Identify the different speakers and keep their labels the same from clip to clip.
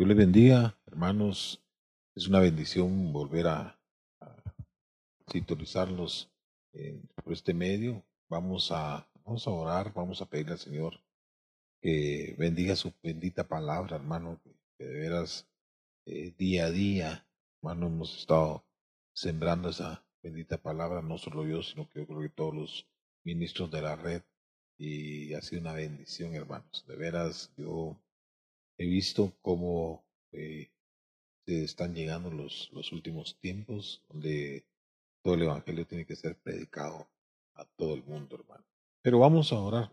Speaker 1: Dios les bendiga, hermanos. Es una bendición volver a, sintonizarlos por este medio. Vamos a, vamos a orar, vamos a pedirle al Señor que bendiga su bendita palabra, hermano, que de veras eh, día a día, hermano, hemos estado sembrando esa bendita palabra, no solo yo, sino que yo creo que todos los ministros de la red, y ha sido una bendición, hermanos. De veras, yo he visto cómo eh, se están llegando los, los últimos tiempos, donde todo el Evangelio tiene que ser predicado a todo el mundo, hermano. Pero vamos a orar.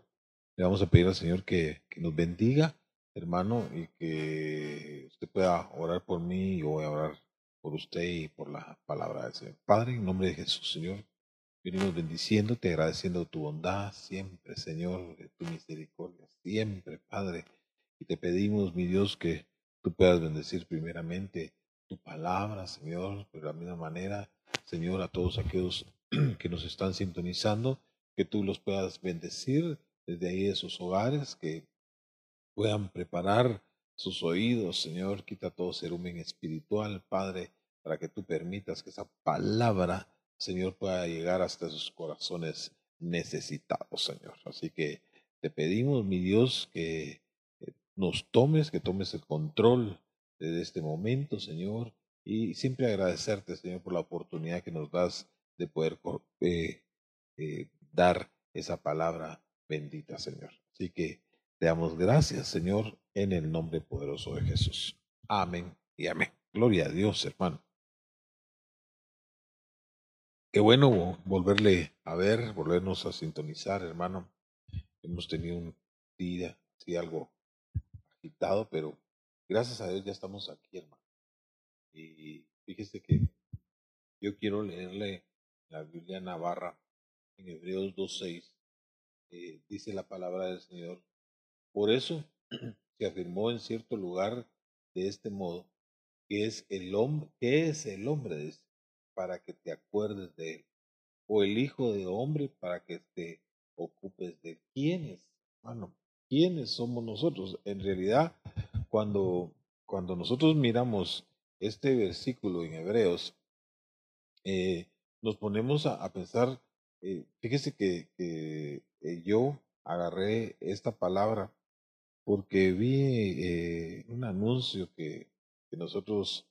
Speaker 1: Le vamos a pedir al Señor que, que nos bendiga, hermano, y que usted pueda orar por mí y yo voy a orar por usted y por la palabra del Señor. Padre, en nombre de Jesús, Señor, venimos bendiciéndote, agradeciendo tu bondad siempre, Señor, de tu misericordia, siempre, Padre. Y te pedimos, mi Dios, que tú puedas bendecir primeramente tu palabra, Señor, de la misma manera, Señor, a todos aquellos que nos están sintonizando, que tú los puedas bendecir desde ahí de sus hogares, que puedan preparar sus oídos, Señor, quita todo cerumen espiritual, Padre, para que tú permitas que esa palabra, Señor, pueda llegar hasta sus corazones necesitados, Señor. Así que te pedimos, mi Dios, que nos tomes, que tomes el control de este momento, Señor, y siempre agradecerte, Señor, por la oportunidad que nos das de poder eh, eh, dar esa palabra bendita, Señor. Así que te damos gracias, Señor, en el nombre poderoso de Jesús. Amén y amén. Gloria a Dios, hermano. Qué bueno volverle a ver, volvernos a sintonizar, hermano. Hemos tenido un día así algo agitado, pero gracias a Dios ya estamos aquí, hermano. Y fíjese que yo quiero leerle la Biblia Navarra en Hebreos 2.6. Eh, dice la palabra del Señor. Por eso se afirmó en cierto lugar de este modo, que es el hombre, que es el hombre para que te acuerdes de él, o el hijo de hombre para que te ocupes de quién es, hermano, quiénes somos nosotros. En realidad, cuando, cuando nosotros miramos este versículo en Hebreos, eh, nos ponemos a, pensar, eh, fíjese que, eh, yo agarré esta palabra porque vi un anuncio que, nosotros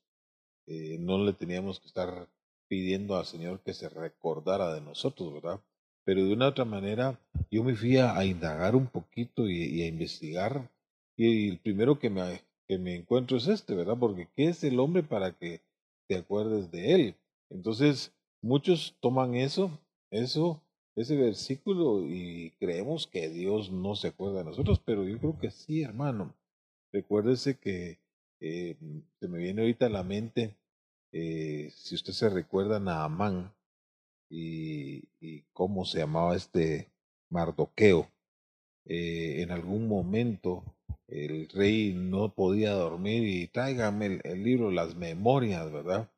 Speaker 1: no le teníamos que estar pidiendo al Señor que se recordara de nosotros, ¿verdad? Pero de una otra manera, yo me fui a, indagar un poquito y, a investigar, y el primero que me, que me encuentro es este, ¿verdad? Porque ¿qué es el hombre para que te acuerdes de él? Entonces, muchos toman eso, eso ese versículo y creemos que Dios no se acuerda de nosotros, pero yo creo que sí, hermano. Recuérdese que eh, se me viene ahorita a la mente, eh, si usted se recuerda, Naamán y, cómo se llamaba este Mardoqueo. Eh, en algún momento el rey no podía dormir y tráigame el libro, las memorias, ¿verdad?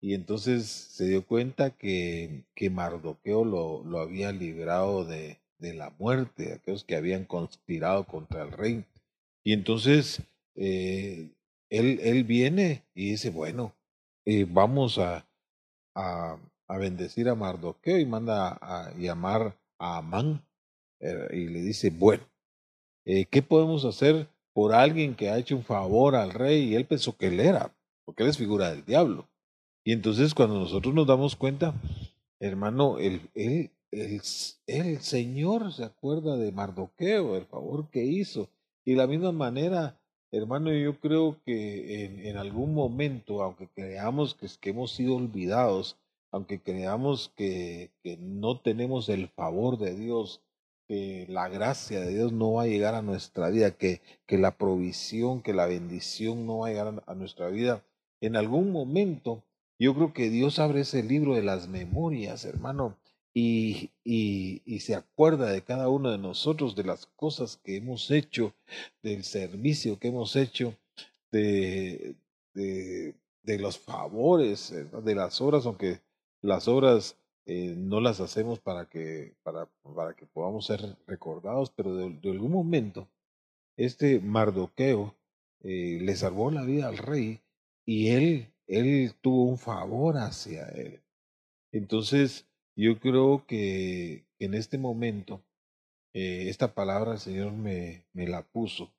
Speaker 1: Y entonces se dio cuenta que, que Mardoqueo lo, lo había librado de, de la muerte, aquellos que habían conspirado contra el rey. Y entonces eh, él, él viene y dice, bueno, eh, vamos a, a, bendecir a Mardoqueo y manda a, llamar a Amán eh, y le dice, bueno, ¿qué podemos hacer por alguien que ha hecho un favor al rey? Y él pensó que él era, porque él es figura del diablo. Y entonces cuando nosotros nos damos cuenta, hermano, el, el, el, el Señor se acuerda de Mardoqueo, el favor que hizo. Y de la misma manera, hermano, yo creo que en, en algún momento, aunque creamos que, que hemos sido olvidados, aunque creamos que, no tenemos el favor de Dios, que la gracia de Dios no va a llegar a nuestra vida, que, la provisión, que la bendición no va a llegar a nuestra vida, en algún momento yo creo que Dios abre ese libro de las memorias, hermano, y, se acuerda de cada uno de nosotros, de las cosas que hemos hecho, del servicio que hemos hecho, de los favores, de las obras, aunque las obras eh, no las hacemos para que, para, para que podamos ser recordados, pero de, algún momento, este Mardoqueo eh, le salvó la vida al rey y él, él tuvo un favor hacia él. Entonces, yo creo que en este momento, eh, esta palabra el Señor me, me la puso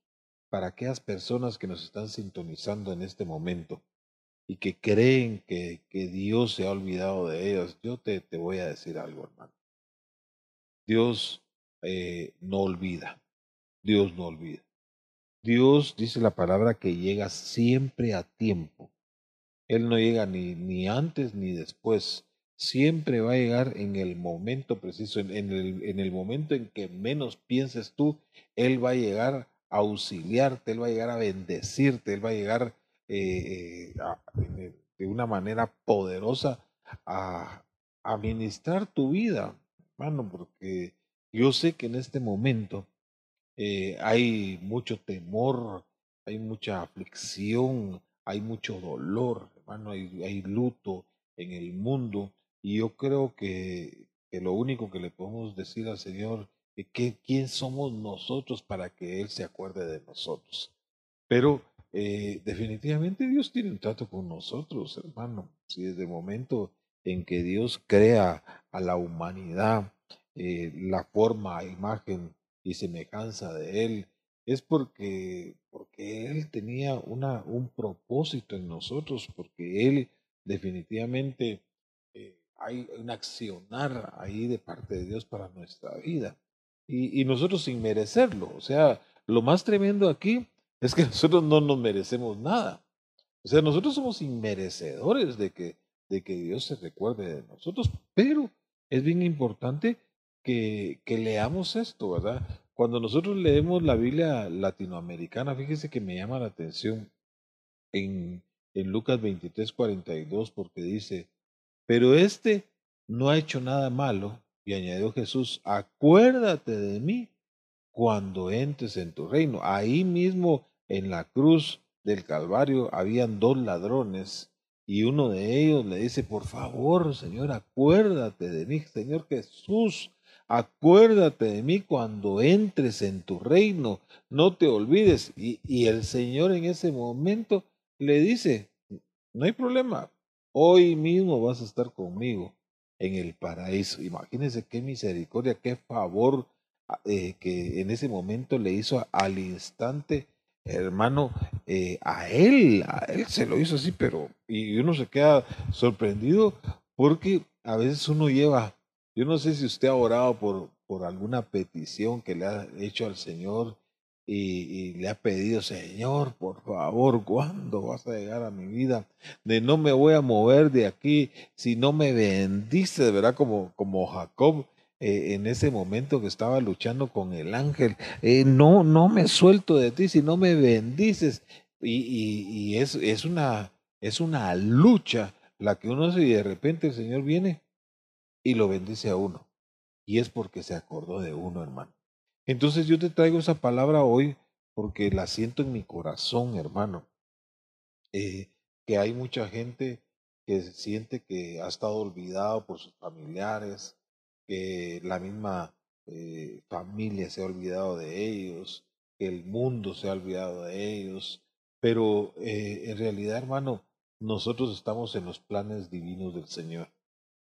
Speaker 1: para aquellas personas que nos están sintonizando en este momento y que creen que, que Dios se ha olvidado de ellas. Yo te, te voy a decir algo, hermano. Dios eh, no olvida. Dios no olvida. Dios dice la palabra que llega siempre a tiempo. Él no llega ni, ni antes ni después. Siempre va a llegar en el momento preciso, en, el, en el momento en que menos pienses tú, Él va a llegar a auxiliarte, Él va a llegar a bendecirte, Él va a llegar eh, eh, de una manera poderosa a, administrar tu vida, hermano, porque yo sé que en este momento eh, hay mucho temor, hay mucha aflicción, hay mucho dolor, hermano, hay, hay luto en el mundo y yo creo que, que, lo único que le podemos decir al Señor es que quién somos nosotros para que Él se acuerde de nosotros. Pero eh, definitivamente Dios tiene un trato con nosotros, hermano. Si desde el momento en que Dios crea a la humanidad, eh, la forma, imagen y semejanza de Él, es porque, porque Él tenía una, un propósito en nosotros, porque Él definitivamente eh, hay un accionar ahí de parte de Dios para nuestra vida. Y, y nosotros sin merecerlo. O sea, lo más tremendo aquí es que nosotros no nos merecemos nada. O sea, nosotros somos inmerecedores de que, de que Dios se recuerde de nosotros, pero es bien importante que, que leamos esto, ¿verdad? Cuando nosotros leemos la Biblia latinoamericana, fíjese que me llama la atención en, en Lucas 23, 42, porque dice, pero este no ha hecho nada malo, y añadió Jesús, acuérdate de mí cuando entres en tu reino. Ahí mismo en la cruz del Calvario habían dos ladrones y uno de ellos le dice, por favor, Señor, acuérdate de mí, Señor Jesús, acuérdate de mí cuando entres en tu reino, no te olvides. Y, el Señor en ese momento le dice, no hay problema, hoy mismo vas a estar conmigo en el paraíso. Imagínense qué misericordia, qué favor eh, que en ese momento le hizo al instante, hermano, eh, a él, a él se lo hizo así, pero y uno se queda sorprendido porque a veces uno lleva, yo no sé si usted ha orado por, por alguna petición que le ha hecho al Señor y, le ha pedido, Señor, por favor, ¿cuándo vas a llegar a mi vida? De no me voy a mover de aquí si no me bendices, ¿verdad? Como, como Jacob eh, en ese momento que estaba luchando con el ángel. Eh, no, no me suelto de ti si no me bendices. Y, y, es, es, una, es una lucha la que uno hace y de repente el Señor viene y lo bendice a uno. Y es porque se acordó de uno, hermano. Entonces yo te traigo esa palabra hoy porque la siento en mi corazón, hermano. Eh, que hay mucha gente que siente que ha estado olvidado por sus familiares, que la misma eh, familia se ha olvidado de ellos, que el mundo se ha olvidado de ellos, pero eh, en realidad, hermano, nosotros estamos en los planes divinos del Señor.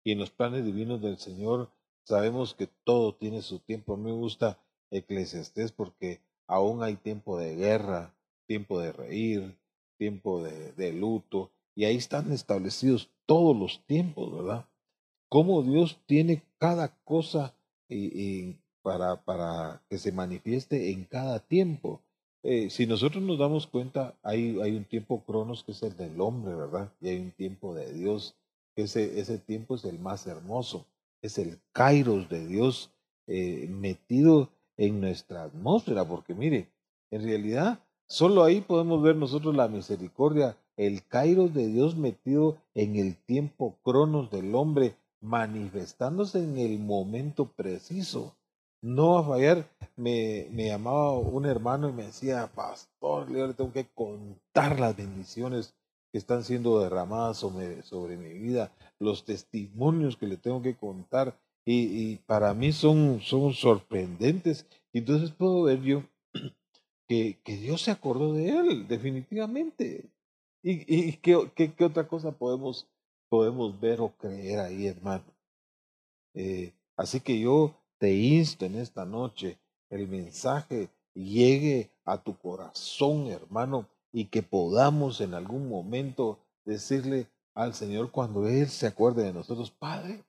Speaker 1: Y en los planes divinos del Señor sabemos que todo tiene su tiempo. A mí me gusta Eclesiastés porque aún hay tiempo de guerra, tiempo de reír, tiempo de, luto, y ahí están establecidos todos los tiempos, ¿verdad? cómo Dios tiene cada cosa eh, para, para, que se manifieste en cada tiempo. Eh, si nosotros nos damos cuenta, hay, hay, un tiempo cronos que es el del hombre, ¿verdad? Y hay un tiempo de Dios, ese, ese tiempo es el más hermoso, es el kairos de Dios eh, metido en nuestra atmósfera, porque mire, en realidad solo ahí podemos ver nosotros la misericordia, el kairos de Dios metido en el tiempo cronos del hombre manifestándose en el momento preciso. No a fallar, me, me llamaba un hermano y me decía, pastor, le tengo que contar las bendiciones que están siendo derramadas sobre, sobre mi vida, los testimonios que le tengo que contar, y, y para mí son, son sorprendentes. Entonces puedo ver yo que, que Dios se acordó de él, definitivamente. ¿Y, y qué, qué, qué, otra cosa podemos, podemos ver o creer ahí, hermano? Eh, así que yo te insto en esta noche, el mensaje llegue a tu corazón, hermano, y que podamos en algún momento decirle al Señor cuando Él se acuerde de nosotros, Padre,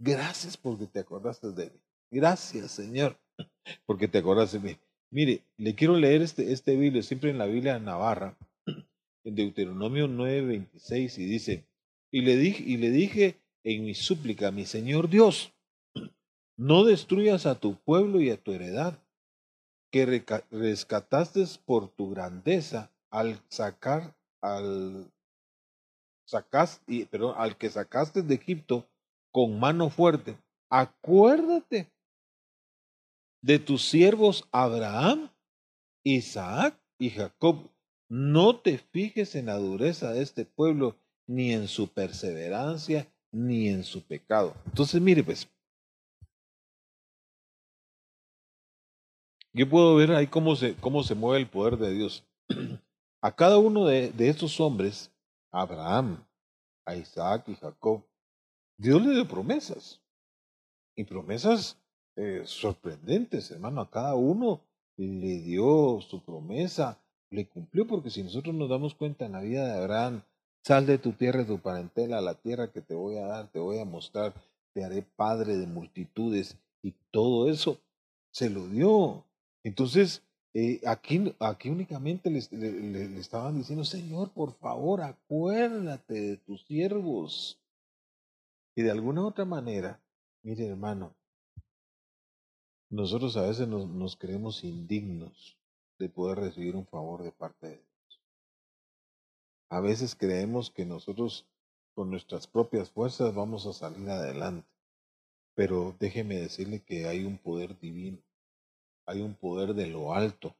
Speaker 1: gracias porque te acordaste de mí. Gracias, Señor, porque te acordaste de mí. Mire, le quiero leer este, este Biblia, siempre en la Biblia Navarra, en Deuteronomio 9:26, y dice, y le, dije, y le dije en mi súplica, mi Señor Dios, no destruyas a tu pueblo y a tu heredad, que rescataste por tu grandeza al sacar al pero al que sacaste de Egipto con mano fuerte. Acuérdate de tus siervos Abraham, Isaac y Jacob. No te fijes en la dureza de este pueblo, ni en su perseverancia, ni en su pecado. Entonces, mire, pues, yo puedo ver ahí cómo se, cómo se mueve el poder de Dios. A cada uno de, de estos hombres, Abraham, a Isaac y Jacob, Dios le dio promesas. Y promesas eh, sorprendentes, hermano. A cada uno le dio su promesa, le cumplió, porque si nosotros nos damos cuenta en la vida de Abraham, sal de tu tierra y tu parentela a la tierra que te voy a dar, te voy a mostrar, te haré padre de multitudes, y todo eso se lo dio. Entonces, eh, aquí, aquí únicamente le, le, estaban diciendo, Señor, por favor, acuérdate de tus siervos. Y de alguna otra manera, mire hermano, nosotros a veces nos, nos creemos indignos de poder recibir un favor de parte de Dios. A veces creemos que nosotros con nuestras propias fuerzas vamos a salir adelante. Pero déjeme decirle que hay un poder divino, hay un poder de lo alto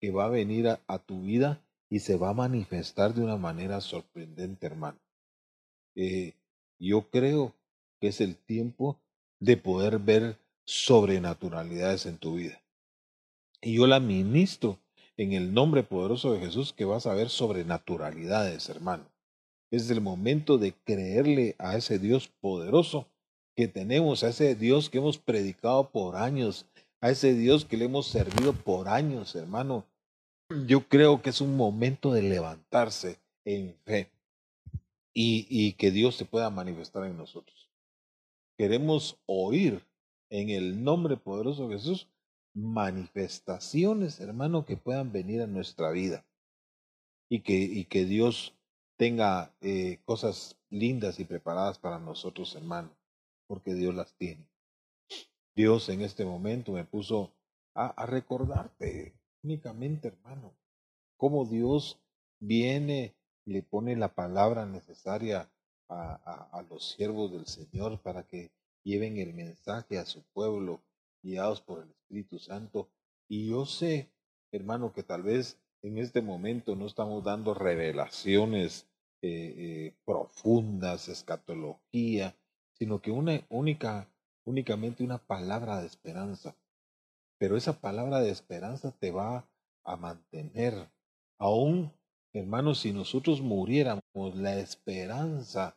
Speaker 1: que va a venir a, tu vida y se va a manifestar de una manera sorprendente, hermano. Eh, yo creo que es el tiempo de poder ver sobrenaturalidades en tu vida. Y yo la ministro en el nombre poderoso de Jesús que vas a ver sobrenaturalidades, hermano. Es el momento de creerle a ese Dios poderoso que tenemos, a ese Dios que hemos predicado por años, a ese Dios que le hemos servido por años, hermano. Yo creo que es un momento de levantarse en fe y, y que Dios se pueda manifestar en nosotros. Queremos oír en el nombre poderoso de Jesús manifestaciones, hermano, que puedan venir a nuestra vida y que, y que Dios tenga eh, cosas lindas y preparadas para nosotros, hermano, porque Dios las tiene. Dios en este momento me puso a, a recordarte únicamente, hermano, cómo Dios viene y le pone la palabra necesaria a, los siervos del Señor para que lleven el mensaje a su pueblo, guiados por el Espíritu Santo. Y yo sé, hermano, que tal vez en este momento no estamos dando revelaciones eh, eh, profundas, escatología, sino que una única, únicamente una palabra de esperanza. Pero esa palabra de esperanza te va a mantener, aún Hermanos, si nosotros muriéramos, la esperanza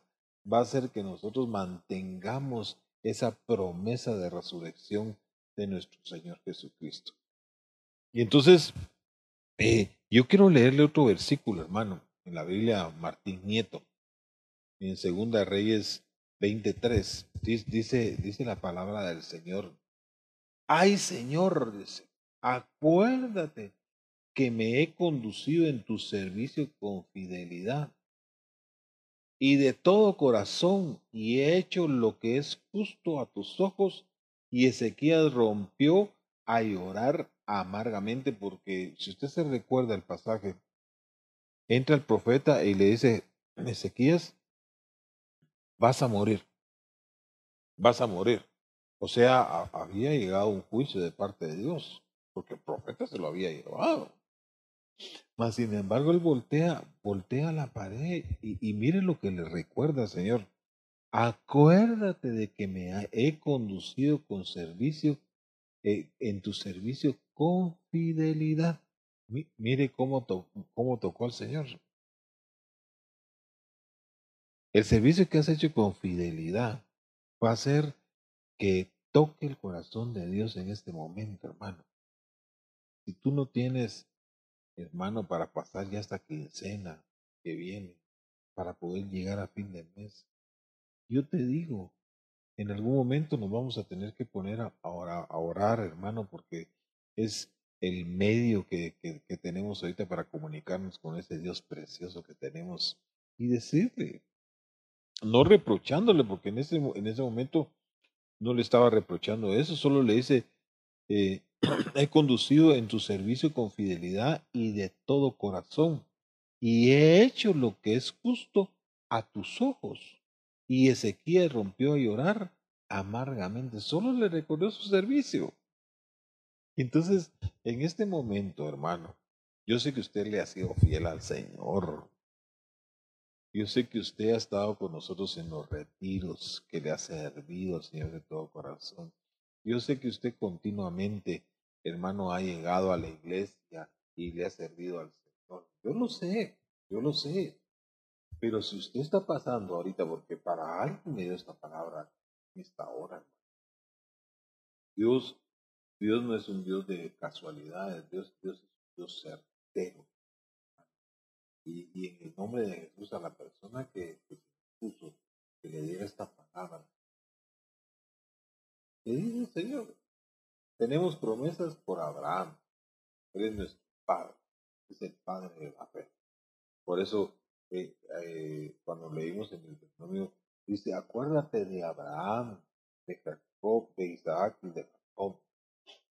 Speaker 1: va a ser que nosotros mantengamos esa promesa de resurrección de nuestro Señor Jesucristo. Y entonces, eh, yo quiero leerle otro versículo, hermano, en la Biblia Martín Nieto, en Segunda Reyes 23, dice, dice la palabra del Señor. Ay, Señor, dice, acuérdate que me he conducido en tu servicio con fidelidad y de todo corazón y he hecho lo que es justo a tus ojos. Y Ezequías rompió a llorar amargamente porque si usted se recuerda el pasaje, entra el profeta y le dice, Ezequías, vas a morir, vas a morir. O sea, había llegado un juicio de parte de Dios, porque el profeta se lo había llevado. Mas sin embargo, él voltea, voltea la pared y, mire lo que le recuerda, Señor. Acuérdate de que me he conducido con servicio, eh, en tu servicio con fidelidad. mire cómo, cómo tocó al Señor. El servicio que has hecho con fidelidad va a hacer que toque el corazón de Dios en este momento, hermano. Si tú no tienes, hermano, para pasar ya esta quincena que viene, para poder llegar a fin de mes, yo te digo, en algún momento nos vamos a tener que poner a, a orar, hermano, porque es el medio que, tenemos ahorita para comunicarnos con ese Dios precioso que tenemos y decirle, no reprochándole, porque en ese, en ese momento no le estaba reprochando eso, solo le dice, eh, he conducido en tu servicio con fidelidad y de todo corazón, y he hecho lo que es justo a tus ojos. Y Ezequiel rompió a llorar amargamente, solo le recordó su servicio. Entonces, en este momento, hermano, yo sé que usted le ha sido fiel al Señor. Yo sé que usted ha estado con nosotros en los retiros, que le ha servido al Señor de todo corazón. Yo sé que usted continuamente, hermano, ha llegado a la iglesia y le ha servido al Señor. Yo lo sé, yo lo sé. Pero si usted está pasando ahorita, porque para alguien me dio esta palabra en esta hora, Dios, Dios no es un Dios de casualidades, Dios, Dios es un Dios certero. Y, en el nombre de Jesús, a la persona que, que puso, que le diera esta palabra, ¿qué dice Señor? Tenemos promesas por Abraham. Él es nuestro Padre, es el Padre de la fe. Por eso, eh, cuando leímos en el Deuteronomio, dice, acuérdate de Abraham, de Jacob, de Isaac y de Jacob,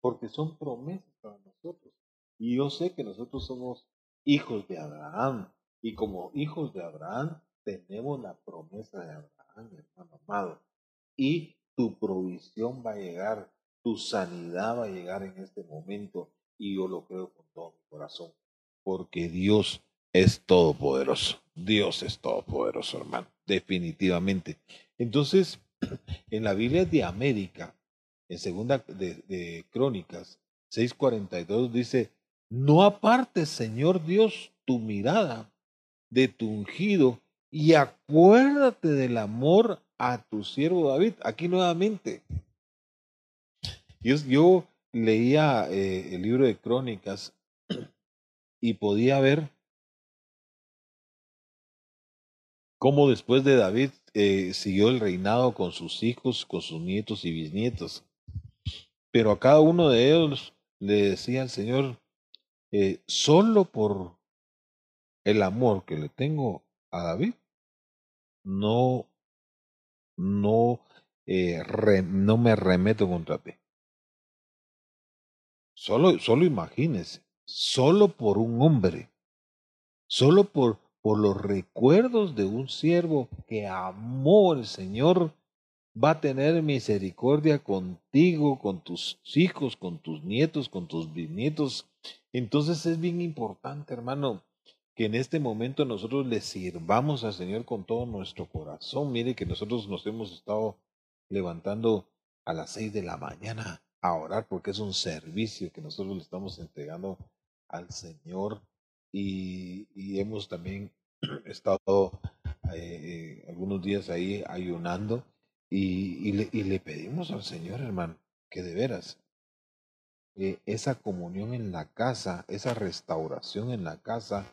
Speaker 1: porque son promesas para nosotros. Y yo sé que nosotros somos hijos de Abraham. Y como hijos de Abraham, tenemos la promesa de Abraham, hermano amado. Y tu provisión va a llegar, tu sanidad va a llegar en este momento. Y yo lo creo con todo mi corazón. Porque Dios es todopoderoso. Dios es todopoderoso, hermano. Definitivamente. Entonces, en la Biblia de América, en segunda de, Crónicas 6:42 dice, no apartes, Señor Dios, tu mirada de tu ungido y acuérdate del amor a tu siervo David. Aquí nuevamente. Yo, leía eh, el libro de Crónicas y podía ver cómo después de David eh, siguió el reinado con sus hijos, con sus nietos y bisnietos. Pero a cada uno de ellos le decía al Señor, eh, solo por el amor que le tengo a David, no, no, eh, no me remeto contra ti. Solo, solo imagínese, solo por un hombre, solo por, por los recuerdos de un siervo que amó al Señor, va a tener misericordia contigo, con tus hijos, con tus nietos, con tus bisnietos, entonces es bien importante, hermano, que en este momento nosotros le sirvamos al Señor con todo nuestro corazón. Mire que nosotros nos hemos estado levantando a las seis de la mañana a orar porque es un servicio que nosotros le estamos entregando al Señor y, hemos también estado eh, algunos días ahí ayunando y, le, y le pedimos al Señor, hermano, que de veras eh, esa comunión en la casa, esa restauración en la casa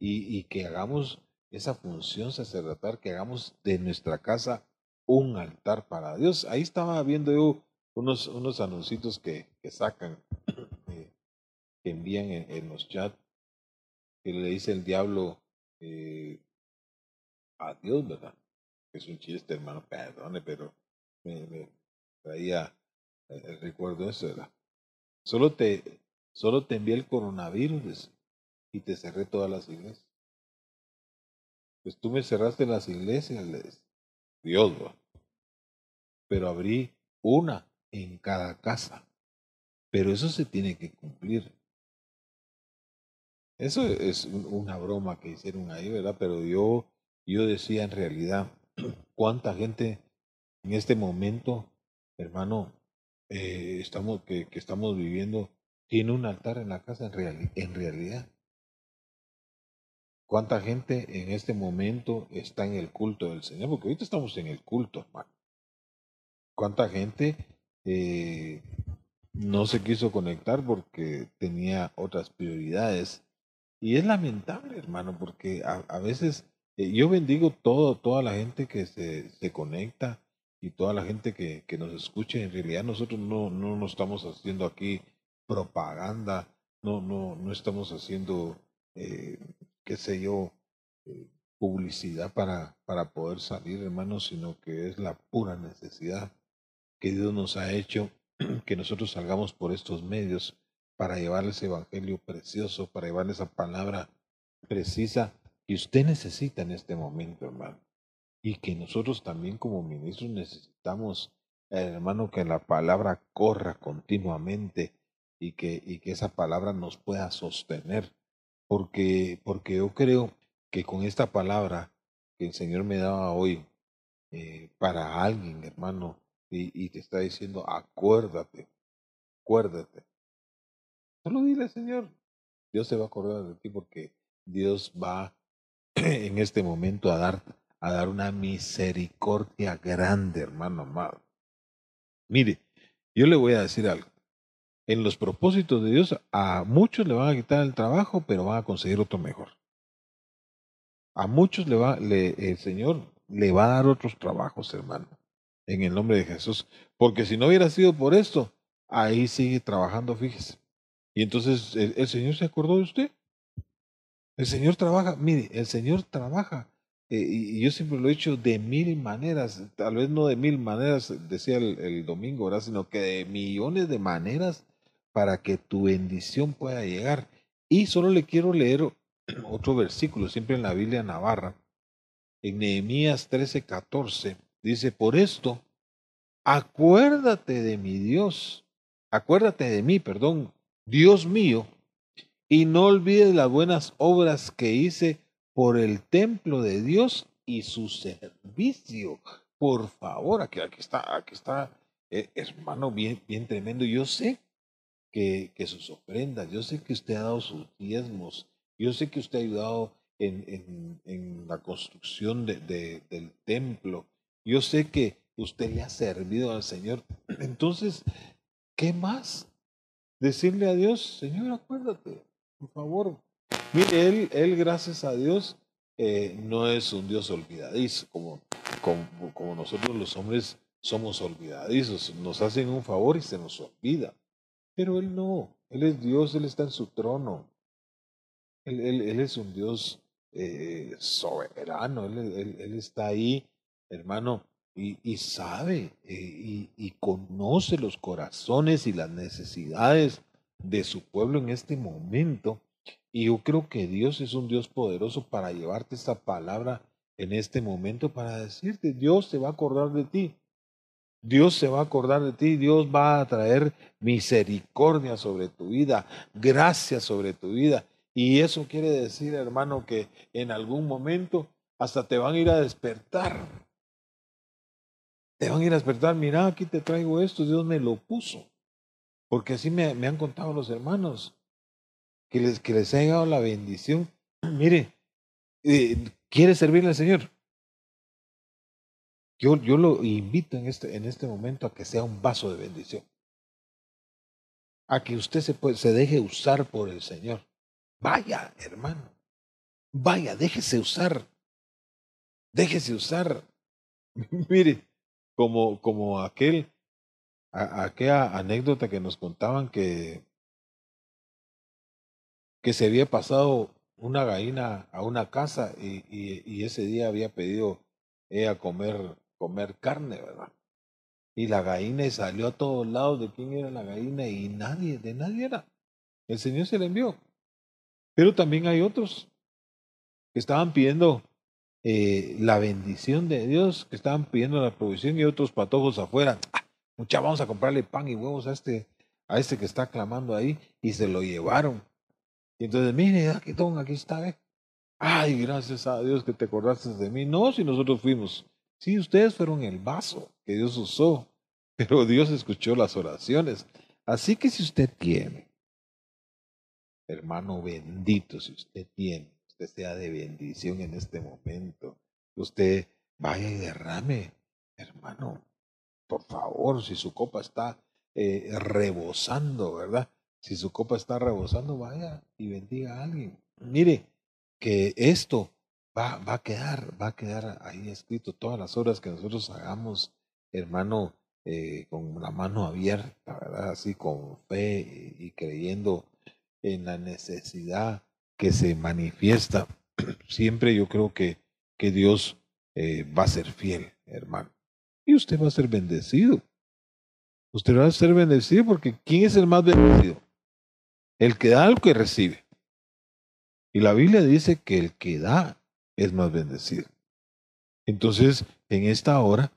Speaker 1: y, que hagamos esa función sacerdotal, que hagamos de nuestra casa un altar para Dios. Ahí estaba viendo yo unos, unos anuncios que, que sacan, eh, que envían en, los chats, que le dice el diablo eh, Dios, ¿verdad? Es un chiste, hermano, perdone, pero me, traía el recuerdo de eso, ¿verdad? Solo te, solo te envié el coronavirus y te cerré todas las iglesias. Pues tú me cerraste las iglesias, les. Dios, Pero abrí una en cada casa. Pero eso se tiene que cumplir. Eso es una broma que hicieron ahí, ¿verdad? Pero yo, yo decía en realidad, cuánta gente en este momento, hermano, eh, estamos, que, estamos viviendo tiene un altar en la casa en, en realidad? ¿Cuánta gente en este momento está en el culto del Señor? Porque ahorita estamos en el culto, hermano. ¿Cuánta gente eh, no se quiso conectar porque tenía otras prioridades? Y es lamentable, hermano, porque a, veces eh, yo bendigo todo, toda la gente que se, se conecta y toda la gente que, que, nos escucha. En realidad nosotros no, no nos estamos haciendo aquí propaganda, no, no, no estamos haciendo, eh, qué sé yo, eh, publicidad para, para poder salir, hermano, sino que es la pura necesidad que Dios nos ha hecho que nosotros salgamos por estos medios para llevarle ese evangelio precioso, para llevarle esa palabra precisa que usted necesita en este momento, hermano. Y que nosotros también como ministros necesitamos, hermano, que la palabra corra continuamente y que, y que esa palabra nos pueda sostener. Porque, porque yo creo que con esta palabra que el Señor me daba hoy eh, para alguien, hermano, y, y te está diciendo, acuérdate, acuérdate, Solo dile, Señor, Dios se va a acordar de ti porque Dios va en este momento a dar, a dar una misericordia grande, hermano amado. Mire, yo le voy a decir algo. En los propósitos de Dios, a muchos le van a quitar el trabajo, pero van a conseguir otro mejor. A muchos le va, el Señor le va a dar otros trabajos, hermano, en el nombre de Jesús. Porque si no hubiera sido por esto, ahí sigue trabajando, fíjese. Y entonces el, Señor se acordó de usted. El Señor trabaja, mire, el Señor trabaja. Eh, y yo siempre lo he dicho de mil maneras, tal vez no de mil maneras, decía el, domingo, ¿verdad? sino que de millones de maneras para que tu bendición pueda llegar. Y solo le quiero leer otro versículo, siempre en la Biblia Navarra, en Nehemías 13, 14, dice, por esto, acuérdate de mi Dios, acuérdate de mí, perdón, Dios mío, y no olvides las buenas obras que hice por el templo de Dios y su servicio. Por favor, aquí, está, aquí está, eh, hermano, bien, bien tremendo. Yo sé que, que, sus ofrendas, yo sé que usted ha dado sus diezmos, yo sé que usted ha ayudado en, en, la construcción de, de, del templo, yo sé que usted le ha servido al Señor. Entonces, ¿qué más? Decirle a Dios, Señor, acuérdate, por favor. Mire, Él, él gracias a Dios, eh, no es un Dios olvidadizo, como, como, como, nosotros los hombres somos olvidadizos. Nos hacen un favor y se nos olvida. Pero Él no, Él es Dios, Él está en su trono. Él, él, es un Dios eh, soberano, él, él está ahí, hermano, y, sabe eh, y, conoce los corazones y las necesidades de su pueblo en este momento. Y yo creo que Dios es un Dios poderoso para llevarte esta palabra en este momento para decirte, Dios se va a acordar de ti. Dios se va a acordar de ti, Dios va a traer misericordia sobre tu vida, gracia sobre tu vida. Y eso quiere decir, hermano, que en algún momento hasta te van a ir a despertar te van a ir a despertar, mira, aquí te traigo esto, Dios me lo puso. Porque así me, han contado los hermanos, que les, que les ha llegado la bendición. Mire, eh, ¿quiere servirle al Señor? Yo, yo lo invito en este, en este momento a que sea un vaso de bendición. A que usted se, se deje usar por el Señor. Vaya, hermano. Vaya, déjese usar. Déjese usar. Mire, como, como aquel, aquella anécdota que nos contaban que, que se había pasado una gallina a una casa y, y, ese día había pedido ella comer, comer carne, ¿verdad? Y la gallina salió a todos lados de quién era la gallina y nadie, de nadie era. El Señor se la envió. Pero también hay otros que estaban pidiendo eh, la bendición de Dios, que estaban pidiendo la provisión y otros patojos afuera. Ah, mucha, vamos a comprarle pan y huevos a este, a este que está clamando ahí y se lo llevaron. Y entonces, mire, aquí, don, aquí está, ¿eh? Ay, gracias a Dios que te acordaste de mí. No, si nosotros fuimos. Sí, ustedes fueron el vaso que Dios usó, pero Dios escuchó las oraciones. Así que si usted tiene hermano bendito, si usted tiene, usted sea de bendición en este momento, usted vaya y derrame, hermano, por favor, si su copa está eh, rebosando, ¿verdad? Si su copa está rebosando, vaya y bendiga a alguien. Mire que esto va, va a quedar, va a quedar ahí escrito todas las horas que nosotros hagamos, hermano, eh, con la mano abierta, ¿verdad? Así con fe y, creyendo en la necesidad que se manifiesta. Siempre yo creo que, que Dios eh, va a ser fiel, hermano. Y usted va a ser bendecido. Usted va a ser bendecido porque ¿quién es el más bendecido? El que da al que recibe. Y la Biblia dice que el que da es más bendecido. Entonces, en esta hora,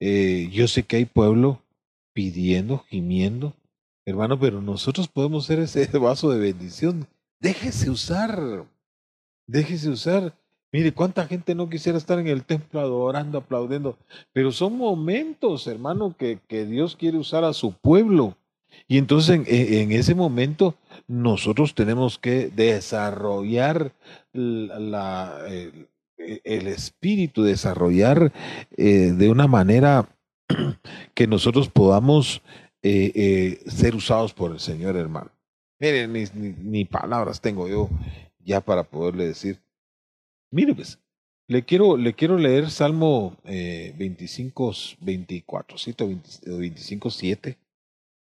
Speaker 1: eh, yo sé que hay pueblo pidiendo, gimiendo, hermano, pero nosotros podemos ser ese vaso de bendición. Déjese usar, déjese usar. Mire, cuánta gente no quisiera estar en el templo adorando, aplaudiendo, pero son momentos, hermano, que, que Dios quiere usar a su pueblo. Y entonces en, ese momento nosotros tenemos que desarrollar la, e, el espíritu, desarrollar eh, de una manera que nosotros podamos eh, eh, ser usados por el Señor, hermano. Miren, ni, palabras tengo yo ya para poderle decir. Mire, pues, le quiero, le quiero leer Salmo 25, 24, cito 25, 7.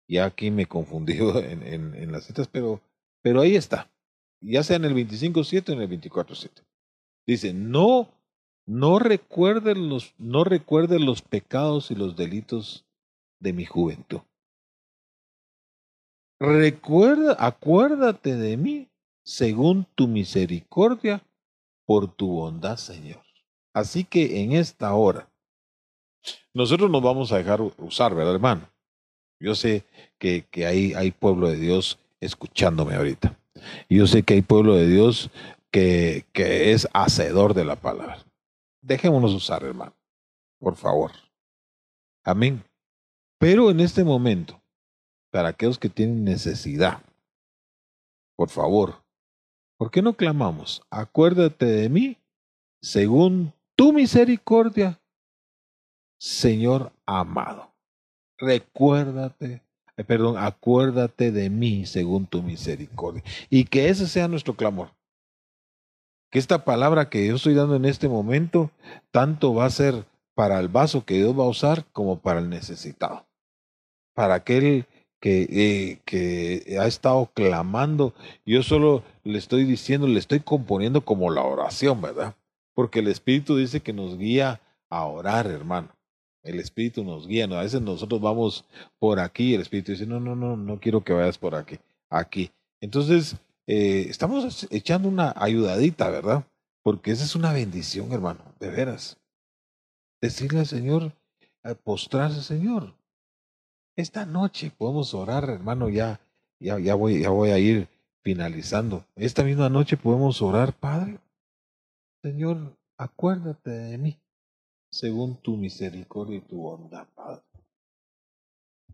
Speaker 1: Ya aquí me he confundido en, en, las citas, pero, pero ahí está. Ya sea en el 25, 7 o en el 24, 7. Dice, no, no recuerden los, no los pecados y los delitos de mi juventud. Recuerda, acuérdate de mí según tu misericordia por tu bondad, Señor. Así que en esta hora, nosotros nos vamos a dejar usar, ¿verdad, hermano? Yo sé que, que hay, hay pueblo de Dios escuchándome ahorita. Yo sé que hay pueblo de Dios que, que es hacedor de la palabra. Dejémonos usar, hermano, por favor. Amén. Pero en este momento, para aquellos que tienen necesidad, por favor, ¿por qué no clamamos? Acuérdate de mí según tu misericordia, Señor amado. Recuérdate, eh, perdón, acuérdate de mí según tu misericordia. Y que ese sea nuestro clamor que esta palabra que yo estoy dando en este momento, tanto va a ser para el vaso que Dios va a usar como para el necesitado. Para aquel que, eh, que ha estado clamando, yo solo le estoy diciendo, le estoy componiendo como la oración, ¿verdad? Porque el Espíritu dice que nos guía a orar, hermano. El Espíritu nos guía, ¿no? a veces nosotros vamos por aquí, el Espíritu dice, no, no, no, no quiero que vayas por aquí, aquí. Entonces, eh, estamos echando una ayudadita, ¿verdad? Porque esa es una bendición, hermano, de veras. Decirle al Señor, postrarse, Señor. Esta noche podemos orar, hermano, ya, ya, ya, voy, ya voy a ir finalizando. Esta misma noche podemos orar, Padre. Señor, acuérdate de mí, según tu misericordia y tu bondad, Padre.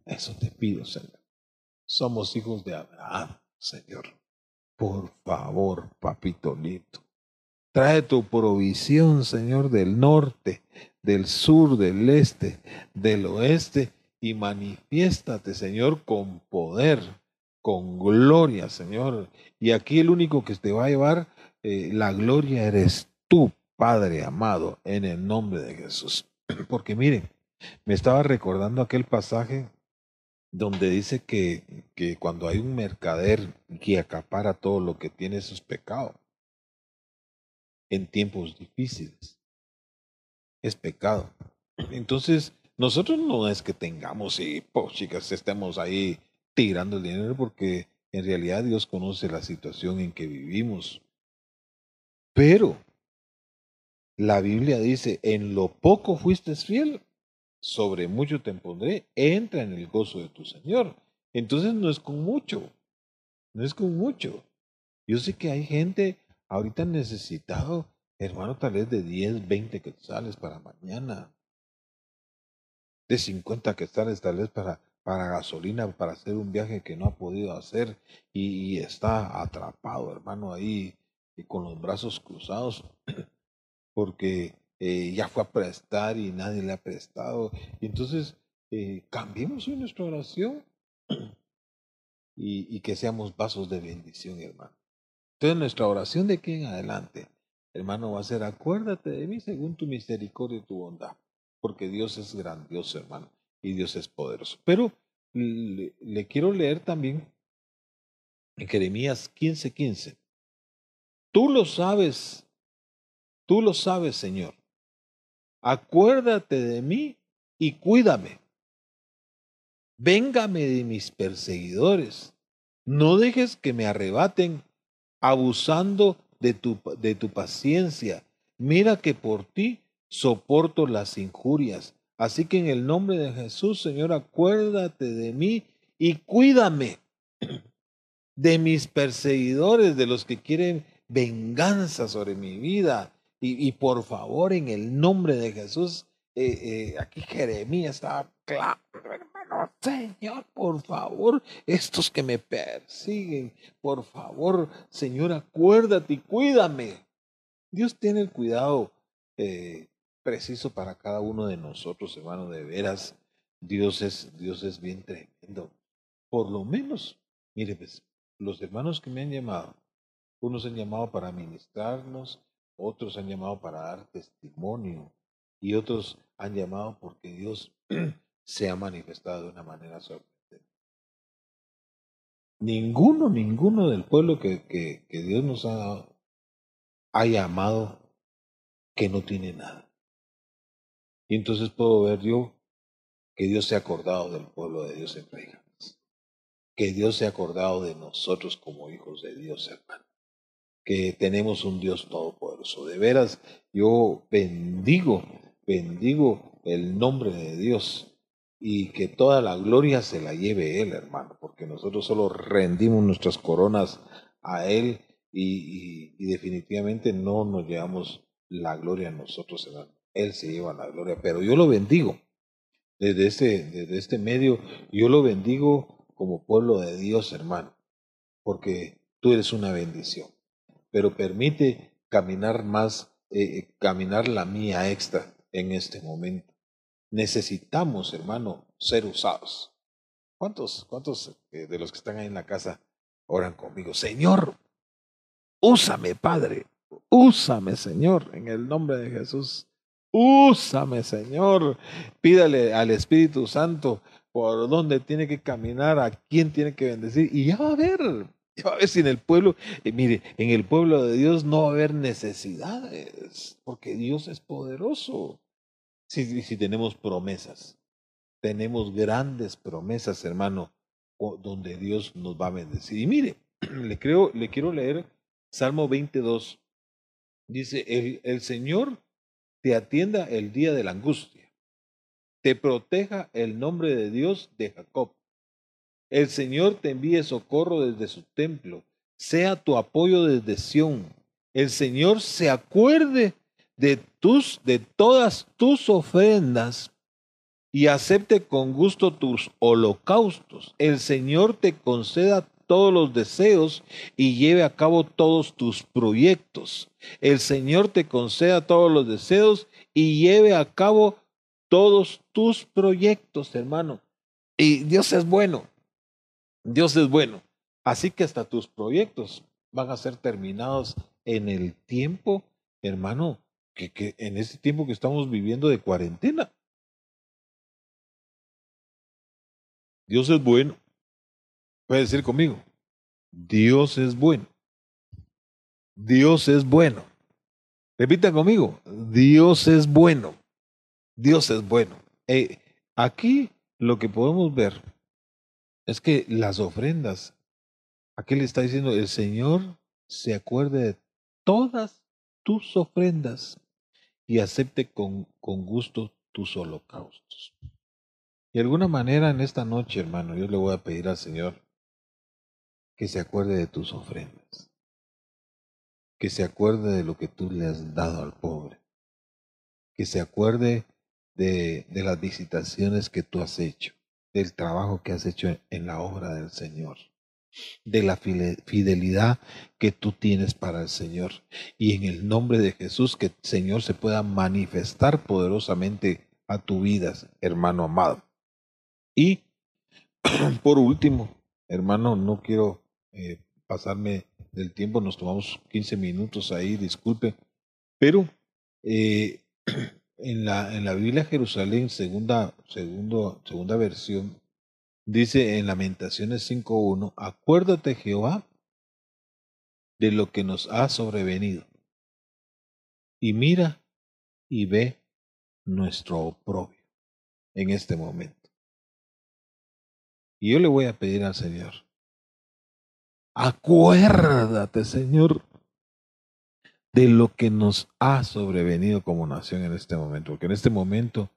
Speaker 1: Eso te pido, Señor. Somos hijos de Abraham, Señor. Por favor, papito lindo. Trae tu provisión, Señor, del norte, del sur, del este, del oeste, y manifiéstate, Señor, con poder, con gloria, Señor. Y aquí el único que te va a llevar eh, la gloria eres tú, Padre amado, en el nombre de Jesús. Porque miren, me estaba recordando aquel pasaje donde dice que, que cuando hay un mercader que acapara todo lo que tiene, sus pecados en tiempos difíciles. Es pecado. Entonces, nosotros no es que tengamos y, pues, chicas, estemos ahí tirando el dinero porque en realidad Dios conoce la situación en que vivimos. Pero la Biblia dice, en lo poco fuiste fiel, sobre mucho te pondré, entra en el gozo de tu Señor. Entonces no es con mucho, no es con mucho. Yo sé que hay gente ahorita necesitado, hermano, tal vez de 10, 20 quetzales para mañana, de 50 quetzales tal vez para, para gasolina, para hacer un viaje que no ha podido hacer y, está atrapado, hermano, ahí y con los brazos cruzados, porque eh, ya fue a prestar y nadie le ha prestado. Y entonces, eh, cambiemos hoy nuestra oración y, y que seamos vasos de bendición, hermano. Entonces, nuestra oración de aquí en adelante, hermano, va a ser, acuérdate de mí según tu misericordia y tu bondad, porque Dios es grandioso, hermano y Dios es poderoso. Pero le, quiero leer también en Jeremías 15:15. 15. Tú lo sabes, tú lo sabes, Señor. Acuérdate de mí y cuídame. Véngame de mis perseguidores. No dejes que me arrebaten abusando de tu, de tu paciencia. Mira que por ti soporto las injurias Así que en el nombre de Jesús, Señor, acuérdate de mí y cuídame de mis perseguidores, de los que quieren venganza sobre mi vida. Y, por favor, en el nombre de Jesús, eh, eh, aquí Jeremías estaba claro, hermano, Señor, por favor, estos que me persiguen, por favor, Señor, acuérdate y cuídame. Dios tiene el cuidado eh, preciso para cada uno de nosotros, hermano, de veras. Dios es, Dios es bien tremendo. Por lo menos, mire, pues, los hermanos que me han llamado, unos han llamado para ministrarnos, otros han llamado para dar testimonio y otros han llamado porque Dios se ha manifestado de una manera sorprendente. Ninguno, ninguno del pueblo que, que, que Dios nos ha, ha llamado que no tiene nada. Y entonces puedo ver yo que Dios se ha acordado del pueblo de Dios en Reyes. Que Dios se ha acordado de nosotros como hijos de Dios, hermano. Que tenemos un Dios todopoderoso. De veras, yo bendigo, bendigo el nombre de Dios y que toda la gloria se la lleve Él, hermano, porque nosotros solo rendimos nuestras coronas a Él y, y definitivamente no nos llevamos la gloria a nosotros, hermano. Él se lleva la gloria. Pero yo lo bendigo. Desde este, desde este medio, yo lo bendigo como pueblo de Dios, hermano, porque tú eres una bendición. Pero permite caminar más, eh, eh, caminar la mía extra en este momento. Necesitamos, hermano, ser usados. ¿Cuántos, cuántos eh, de los que están ahí en la casa oran conmigo? Señor, úsame, Padre, úsame, Señor, en el nombre de Jesús. Úsame, Señor. Pídale al Espíritu Santo por dónde tiene que caminar, a quién tiene que bendecir. Y ya va a ver, ya va a ver si en el pueblo, eh, mire, en el pueblo de Dios no va a haber necesidades, porque Dios es poderoso. Si, si tenemos promesas, tenemos grandes promesas, hermano, donde Dios nos va a bendecir. Y mire, le, creo, le quiero leer Salmo 22. Dice, el, el Señor te atienda el día de la angustia, te proteja el nombre de Dios de Jacob. El Señor te envíe socorro desde su templo, sea tu apoyo desde Sión. El Señor se acuerde de tus de todas tus ofrendas y acepte con gusto tus holocaustos. El Señor te conceda todos los deseos y lleve a cabo todos tus proyectos. El Señor te conceda todos los deseos y lleve a cabo todos tus proyectos, hermano. Y Dios es bueno. Dios es bueno. Así que hasta tus proyectos van a ser terminados en el tiempo, hermano, que, que en este tiempo que estamos viviendo de cuarentena. Dios es bueno. Puede decir conmigo, Dios es bueno. Dios es bueno. Repita conmigo, Dios es bueno. Dios es bueno. Eh, aquí lo que podemos ver es que las ofrendas, aquí le está diciendo, el Señor se acuerde de todas tus ofrendas y acepte con, con gusto tus holocaustos. De alguna manera en esta noche, hermano, yo le voy a pedir al Señor que se acuerde de tus ofrendas, que se acuerde de lo que tú le has dado al pobre, que se acuerde de, de las visitaciones que tú has hecho, del trabajo que has hecho en la obra del Señor, de la fidelidad que tú tienes para el Señor. Y en el nombre de Jesús, que el Señor se pueda manifestar poderosamente a tu vida, hermano amado. Y por último, hermano, no quiero eh, pasarme del tiempo, nos tomamos 15 minutos ahí, disculpe, pero eh, en, la, en la Biblia Jerusalén, segunda, segundo, segunda versión, dice en Lamentaciones 5.1, acuérdate Jehová de lo que nos ha sobrevenido, y mira y ve nuestro oprobio en este momento. Y yo le voy a pedir al Señor, acuérdate, Señor, de lo que nos ha sobrevenido como nación en este momento, porque en este momento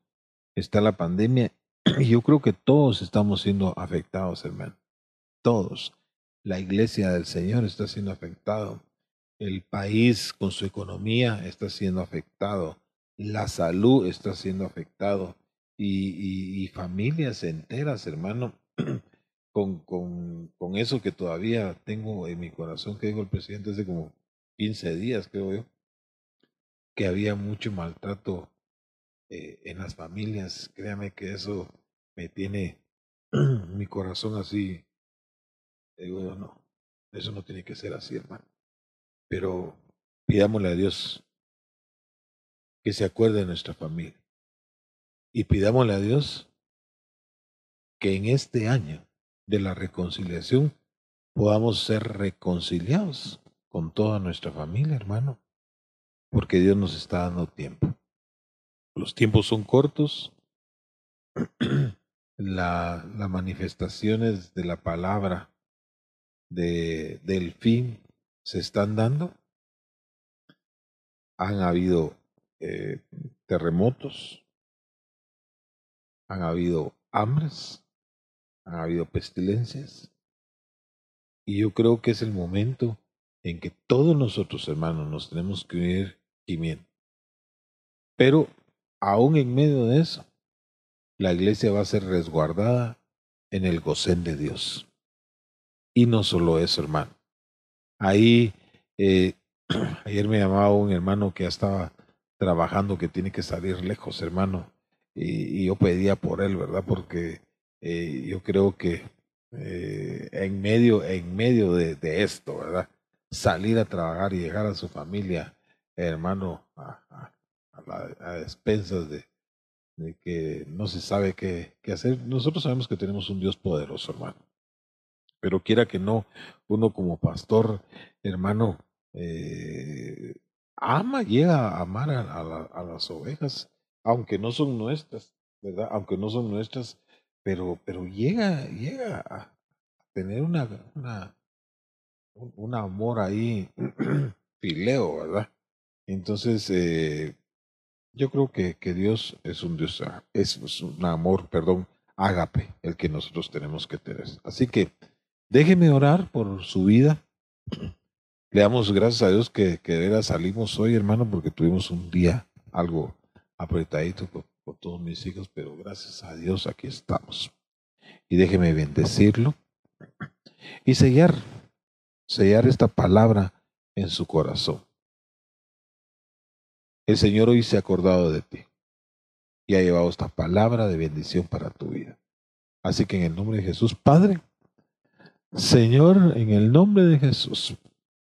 Speaker 1: está la pandemia y yo creo que todos estamos siendo afectados, hermano. Todos. La iglesia del Señor está siendo afectado. El país con su economía está siendo afectado. La salud está siendo afectado. Y, y familias enteras, hermano, con, con, con, eso que todavía tengo en mi corazón, que dijo el presidente hace como 15 días, creo yo, que había mucho maltrato eh, en las familias. Créame que eso me tiene mi corazón así. Digo, no, eso no tiene que ser así, hermano. Pero pidámosle a Dios que se acuerde de nuestra familia. Y pidámosle a Dios que en este año de la reconciliación podamos ser reconciliados con toda nuestra familia, hermano, porque Dios nos está dando tiempo. Los tiempos son cortos, la, las manifestaciones de la palabra de, del fin se están dando. Han habido eh, terremotos, han habido hambres, ha habido pestilencias. Y yo creo que es el momento en que todos nosotros, hermanos, nos tenemos que unir bien. Pero aún en medio de eso, la iglesia va a ser resguardada en el gocén de Dios. Y no solo eso, hermano. Ahí, eh, ayer me llamaba un hermano que ya estaba trabajando, que tiene que salir lejos, hermano. Y, y yo pedía por él, ¿verdad? Porque eh, yo creo que eh, en medio, en medio de, esto, ¿verdad? Salir a trabajar y llegar a su familia, hermano, a, a, despensas de, de, que no se sabe qué, hacer. Nosotros sabemos que tenemos un Dios poderoso, hermano. Pero quiera que no, uno como pastor, hermano, eh, ama, llega a amar a las ovejas, aunque no son nuestras, ¿verdad? Aunque no son nuestras, pero, pero llega, llega a tener una, una un, amor ahí, fileo, ¿verdad? Entonces, eh, yo creo que, que, Dios es un Dios, ah, es un amor, perdón, ágape, el que nosotros tenemos que tener. Así que déjeme orar por su vida. Le damos gracias a Dios que, que de veras salimos hoy, hermano, porque tuvimos un día algo apretadito por todos mis hijos, pero gracias a Dios aquí estamos. Y déjeme bendecirlo y sellar, sellar esta palabra en su corazón. El Señor hoy se ha acordado de ti y ha llevado esta palabra de bendición para tu vida. Así que en el nombre de Jesús, Padre, Señor, en el nombre de Jesús,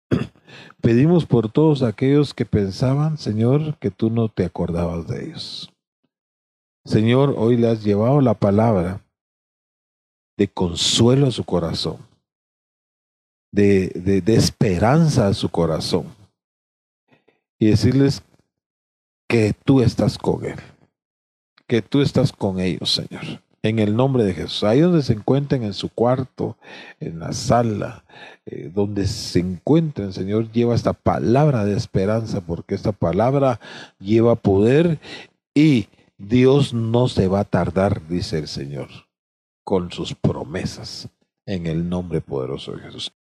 Speaker 1: pedimos por todos aquellos que pensaban, Señor, que tú no te acordabas de ellos. Señor, hoy le has llevado la palabra de consuelo a su corazón, de, de, esperanza a su corazón. Y decirles que tú estás con Él, que tú estás con ellos, Señor. En el nombre de Jesús. Ahí donde se encuentren en su cuarto, en la sala, eh, donde se encuentren, Señor, lleva esta palabra de esperanza, porque esta palabra lleva poder y Dios no se va a tardar, dice el Señor, con sus promesas en el nombre poderoso de Jesús.